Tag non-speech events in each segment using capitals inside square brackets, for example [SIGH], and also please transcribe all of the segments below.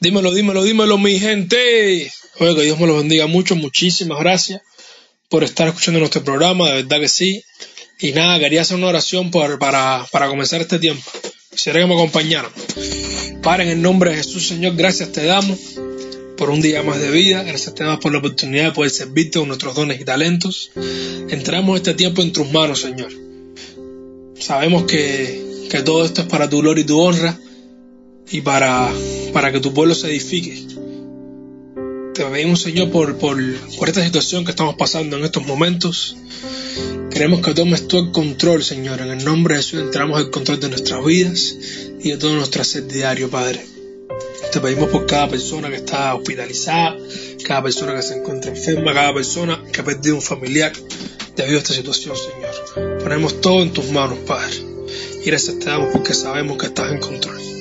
Dímelo, dímelo, dímelo, mi gente. Oye, que Dios me los bendiga mucho. Muchísimas gracias por estar escuchando nuestro programa, de verdad que sí. Y nada, quería hacer una oración para, para comenzar este tiempo. Quisiera que me acompañaran. Para en el nombre de Jesús, Señor, gracias te damos por un día más de vida. Gracias te damos por la oportunidad de poder servirte con nuestros dones y talentos. Entramos este tiempo en tus manos, Señor. Sabemos que, que todo esto es para tu gloria y tu honra y para, para que tu pueblo se edifique. Te pedimos, Señor, por, por, por esta situación que estamos pasando en estos momentos. Queremos que tomes tú el control, Señor. En el nombre de Jesús entramos el control de nuestras vidas y de todo nuestro ser diario, Padre. Te pedimos por cada persona que está hospitalizada, cada persona que se encuentra enferma, cada persona que ha perdido un familiar debido a esta situación, Señor. Ponemos todo en tus manos, Padre. Y gracias te damos porque sabemos que estás en control.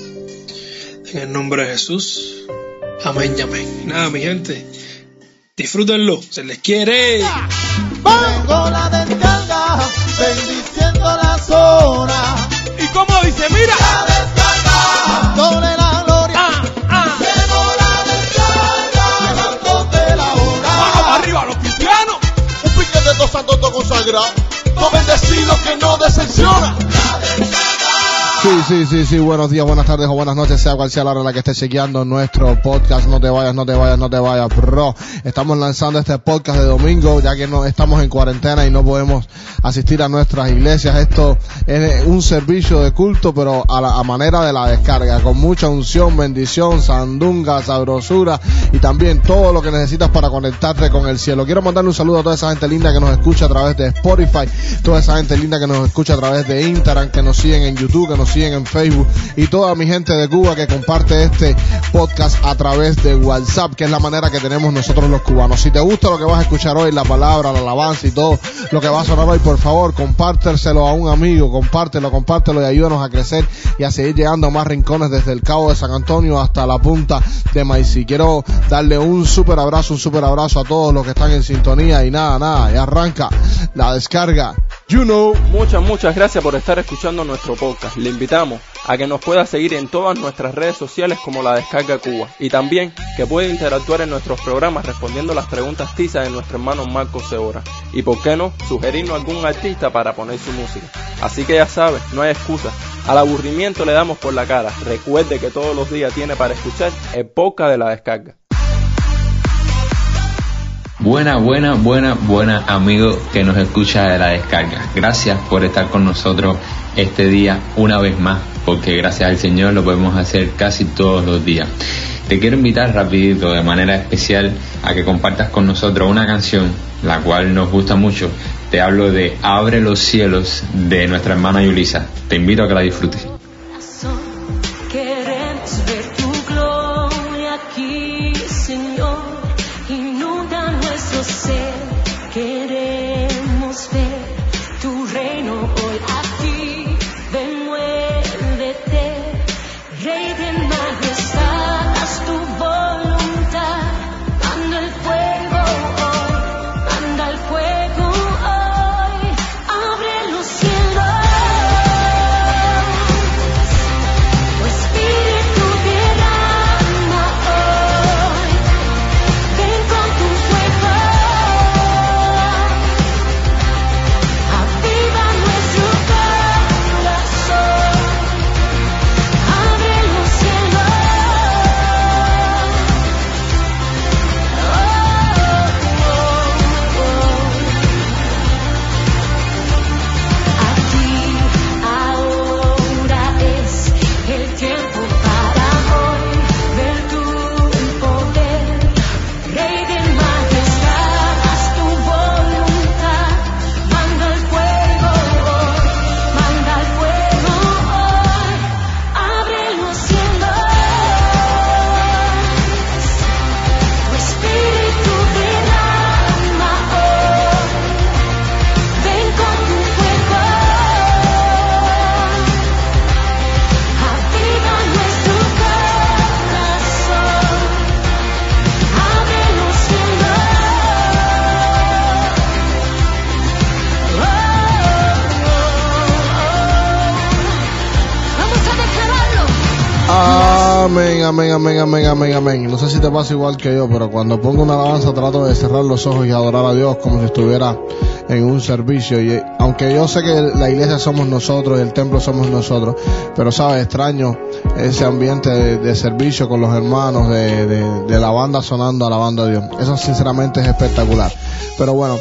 En el nombre de Jesús. Amén y amén. Nada, mi gente. Disfrútenlo. Se les quiere. Vengo la descarga, bendiciendo la zona. ¿Y cómo dice? Mira. La descarga, dándole la gloria. Ah, ah. Vengo la descarga, dándote la Vamos hora. arriba, los cristianos. Un piquete dos santos todo consagrado. Dos bendecidos que no decepciona. Sí, sí, sí, sí, buenos días, buenas tardes o buenas noches, sea cual sea la hora en la que estés chequeando nuestro podcast, no te vayas, no te vayas, no te vayas, bro. Estamos lanzando este podcast de domingo, ya que no estamos en cuarentena y no podemos asistir a nuestras iglesias. Esto es un servicio de culto, pero a la a manera de la descarga, con mucha unción, bendición, sandunga, sabrosura y también todo lo que necesitas para conectarte con el cielo. Quiero mandarle un saludo a toda esa gente linda que nos escucha a través de Spotify, toda esa gente linda que nos escucha a través de Instagram, que nos siguen en YouTube, que nos siguen en Facebook y toda mi gente de Cuba que comparte este podcast a través de WhatsApp, que es la manera que tenemos nosotros los cubanos. Si te gusta lo que vas a escuchar hoy, la palabra, la alabanza y todo lo que va a sonar hoy, por favor, compártelo a un amigo, compártelo, compártelo y ayúdanos a crecer y a seguir llegando a más rincones desde el Cabo de San Antonio hasta la punta de Maicí. Quiero darle un súper abrazo, un súper abrazo a todos los que están en sintonía y nada, nada, y arranca la descarga. You know. Muchas, muchas gracias por estar escuchando nuestro podcast. Le invitamos a que nos pueda seguir en todas nuestras redes sociales como la Descarga Cuba y también que puede interactuar en nuestros programas respondiendo las preguntas tizas de nuestro hermano Marco Seora y por qué no sugerirnos algún artista para poner su música. Así que ya sabes, no hay excusa. Al aburrimiento le damos por la cara. Recuerde que todos los días tiene para escuchar el podcast de la Descarga. Buena, buena, buena, buena amigo que nos escucha de la descarga. Gracias por estar con nosotros este día una vez más, porque gracias al Señor lo podemos hacer casi todos los días. Te quiero invitar rapidito, de manera especial, a que compartas con nosotros una canción, la cual nos gusta mucho. Te hablo de Abre los cielos de nuestra hermana Yulisa. Te invito a que la disfrutes. Amén, amén, amén, amén, amén. No sé si te pasa igual que yo, pero cuando pongo una alabanza trato de cerrar los ojos y adorar a Dios como si estuviera en un servicio. Y aunque yo sé que la iglesia somos nosotros y el templo somos nosotros, pero sabes, extraño ese ambiente de, servicio con los hermanos, de, de, de la banda sonando alabando a Dios. Eso sinceramente es espectacular. Pero bueno,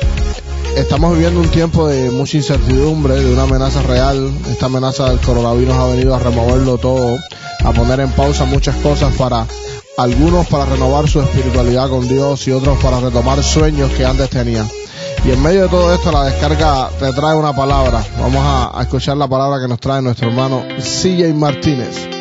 estamos viviendo un tiempo de mucha incertidumbre, de una amenaza real. Esta amenaza del coronavirus ha venido a removerlo todo, a poner en pausa muchas cosas para algunos para renovar su espiritualidad con Dios y otros para retomar sueños que antes tenían. Y en medio de todo esto la descarga te trae una palabra. Vamos a, escuchar la palabra que nos trae nuestro hermano CJ Martínez.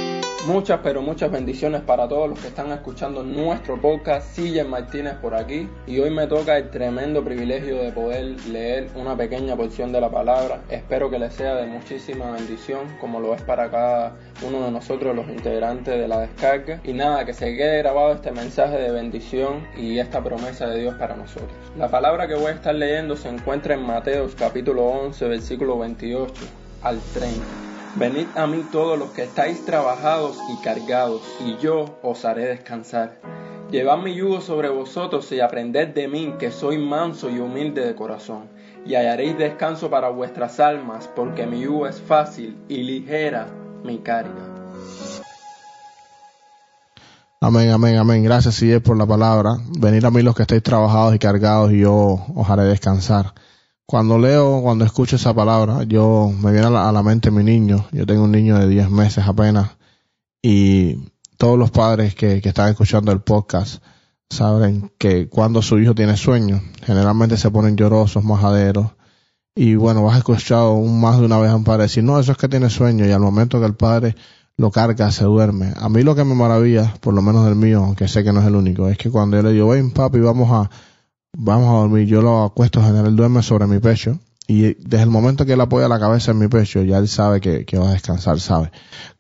Muchas, pero muchas bendiciones para todos los que están escuchando nuestro podcast. Sillen Martínez por aquí. Y hoy me toca el tremendo privilegio de poder leer una pequeña porción de la palabra. Espero que les sea de muchísima bendición, como lo es para cada uno de nosotros, los integrantes de la descarga. Y nada, que se quede grabado este mensaje de bendición y esta promesa de Dios para nosotros. La palabra que voy a estar leyendo se encuentra en Mateos capítulo 11, versículo 28 al 30. Venid a mí todos los que estáis trabajados y cargados, y yo os haré descansar. Llevad mi yugo sobre vosotros y aprended de mí, que soy manso y humilde de corazón, y hallaréis descanso para vuestras almas, porque mi yugo es fácil y ligera mi carga. Amén, amén, amén. Gracias, CJ, por la palabra. Venid a mí los que estáis trabajados y cargados y yo os haré descansar. Cuando leo, cuando escucho esa palabra, yo me viene a la, mente mi niño. Yo tengo un niño de 10 meses apenas y todos los padres que, que están escuchando el podcast saben que cuando su hijo tiene sueño, generalmente se ponen llorosos, majaderos. Y bueno, vas a escuchar un, más de una vez a un padre decir, no, eso es que tiene sueño. Y al momento que el padre lo carga, se duerme. A mí lo que me maravilla, por lo menos del mío, aunque sé que no es el único, es que cuando yo le digo, ven papi, vamos a, vamos a dormir, yo lo acuesto, general, duerme sobre mi pecho. Y desde el momento que él apoya la cabeza en mi pecho, ya él sabe que, va a descansar, sabe.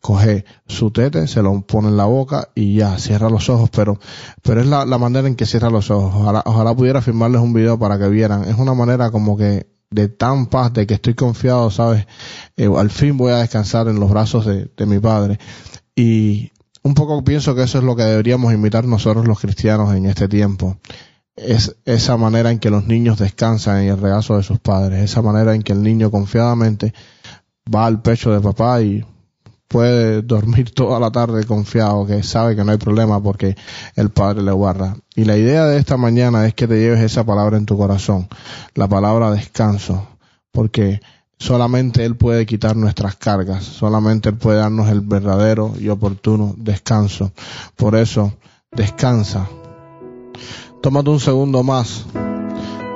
Coge su tete, se lo pone en la boca y ya, cierra los ojos, pero, pero es la, manera en que cierra los ojos. Ojalá, ojalá pudiera filmarles un video para que vieran. Es una manera como que de tan paz, de que estoy confiado, sabes, Eh, al fin voy a descansar en los brazos de mi padre. Y un poco pienso que eso es lo que deberíamos imitar nosotros los cristianos en este tiempo es esa manera en que los niños descansan en el regazo de sus padres, esa manera en que el niño confiadamente va al pecho de papá y puede dormir [LAUGHS] toda la tarde confiado, que sabe que no hay problema porque el padre le guarda. Y la idea de esta mañana es que te lleves esa palabra en tu corazón, la palabra descanso, porque solamente Él puede quitar nuestras cargas, solamente Él puede darnos el verdadero y oportuno descanso. Por eso, descansa, tómate un segundo más.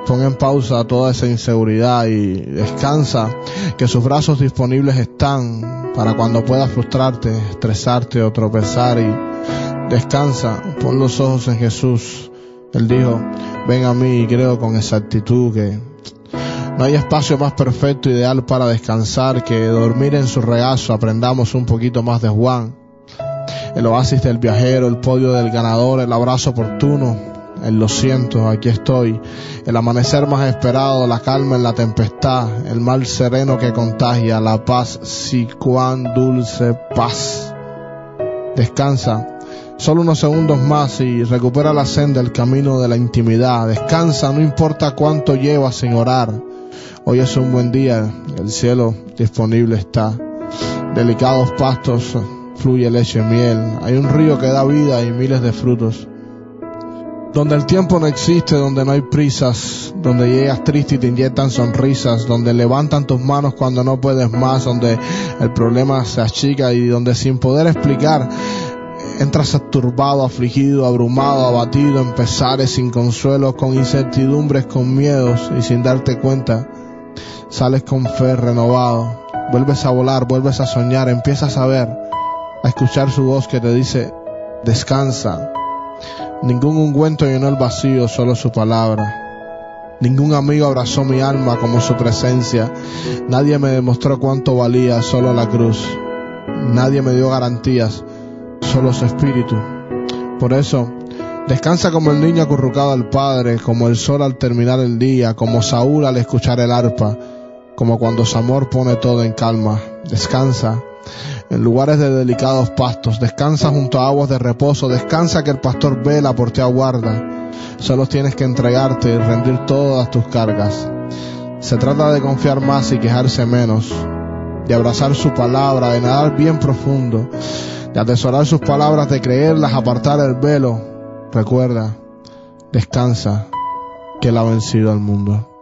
Pon en pausa toda esa inseguridad y descansa, que sus brazos disponibles están para cuando puedas frustrarte, estresarte o tropezar y descansa, pon los ojos en Jesús. Él dijo, ven a mí y creo con exactitud que no hay espacio más perfecto, ideal para descansar que dormir en su regazo. Aprendamos un poquito más de Juan. El oasis del viajero, el podio del ganador, el abrazo oportuno, el lo siento, aquí estoy. El amanecer más esperado, la calma en la tempestad, el mal sereno que contagia, la paz, sí, cuán dulce paz. Descansa. Solo unos segundos más y recupera la senda, el camino de la intimidad. Descansa, no importa cuánto llevas sin orar. Hoy es un buen día, el cielo disponible está. Delicados pastos, fluye leche y miel. Hay un río que da vida y miles de frutos. Donde el tiempo no existe, donde no hay prisas, donde llegas triste y te inyectan sonrisas, donde levantan tus manos cuando no puedes más, donde el problema se achica y donde sin poder explicar entras turbado, afligido, abrumado, abatido, en pesares, sin consuelo, con incertidumbres, con miedos y sin darte cuenta, sales con fe renovado, vuelves a volar, vuelves a soñar, empiezas a ver, a escuchar su voz que te dice, descansa. Ningún ungüento llenó el vacío, solo su palabra. Ningún amigo abrazó mi alma como su presencia. Nadie me demostró cuánto valía, solo la cruz. Nadie me dio garantías, solo su espíritu. Por eso, descansa como el niño acurrucado al padre, como el sol al terminar el día, como Saúl al escuchar el arpa, como cuando su amor pone todo en calma. Descansa, en lugares de delicados pastos. Descansa junto a aguas de reposo. Descansa que el pastor vela por ti aguarda. Solo tienes que entregarte y rendir todas tus cargas. Se trata de confiar más y quejarse menos, de abrazar su palabra, de nadar bien profundo, de atesorar sus palabras, de creerlas, apartar el velo. Recuerda, descansa, que él ha vencido al mundo.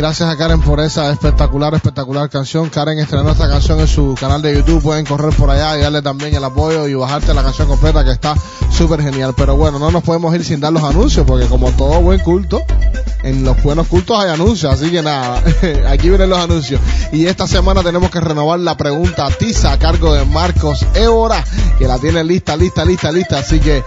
Gracias a Karen por esa espectacular, espectacular canción. Karen estrenó esta canción en su canal de YouTube. Pueden correr por allá y darle también el apoyo y bajarte la canción completa que está súper genial. Pero bueno, no nos podemos ir sin dar los anuncios porque como todo buen culto, en los buenos cultos hay anuncios. Así que nada, [LAUGHS] aquí vienen los anuncios. Y esta semana tenemos que renovar la pregunta tiza a cargo de Marcos Évora, que la tiene lista, lista, lista, lista. Así que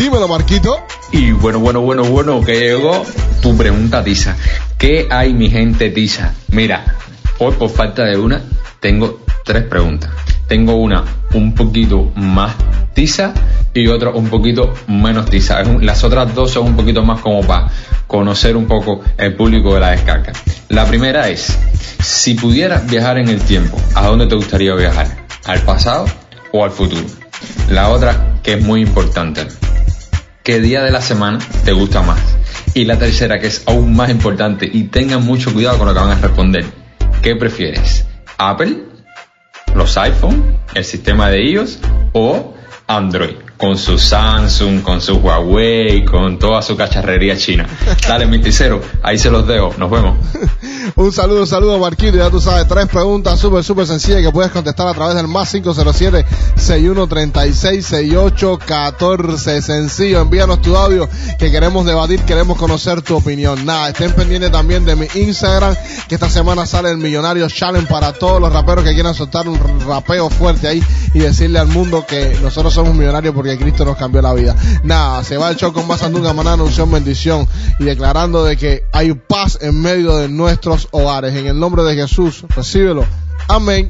dímelo, Marquito. Y bueno, bueno, bueno, bueno, que llegó tu pregunta, Tisa. ¿Qué hay, mi gente, Tisa? Mira, hoy por falta de una, tengo tres preguntas. Tengo una un poquito más tiza y otra un poquito menos tiza. Las otras dos son un poquito más como para conocer un poco el público de la descarga. La primera es, si pudieras viajar en el tiempo, ¿a dónde te gustaría viajar? ¿Al pasado o al futuro? La otra, que es muy importante, ¿qué día de la semana te gusta más? Y la tercera, que es aún más importante, y tengan mucho cuidado con lo que van a responder, ¿qué prefieres? ¿Apple? ¿Los iPhone? ¿El sistema de iOS? ¿O Android? Con su Samsung, con su Huawei, con toda su cacharrería china. Dale, Minticero, ahí se los dejo. Nos vemos. [LAUGHS] Un saludo, un saludo Marquito, ya tú sabes, tres preguntas súper, súper sencillas que puedes contestar a través del más 507-6136-6814. Sencillo, envíanos tu audio que queremos debatir, queremos conocer tu opinión. Nada, estén pendientes también de mi Instagram, que esta semana sale el Millonario Challenge para todos los raperos que quieran soltar un rapeo fuerte ahí y decirle al mundo que nosotros somos millonarios porque Cristo nos cambió la vida. Nada, se va el show con más Sandunga Maná, unción, bendición y declarando de que hay paz en medio de nuestros hogares. En el nombre de Jesús, recíbelo. Amén.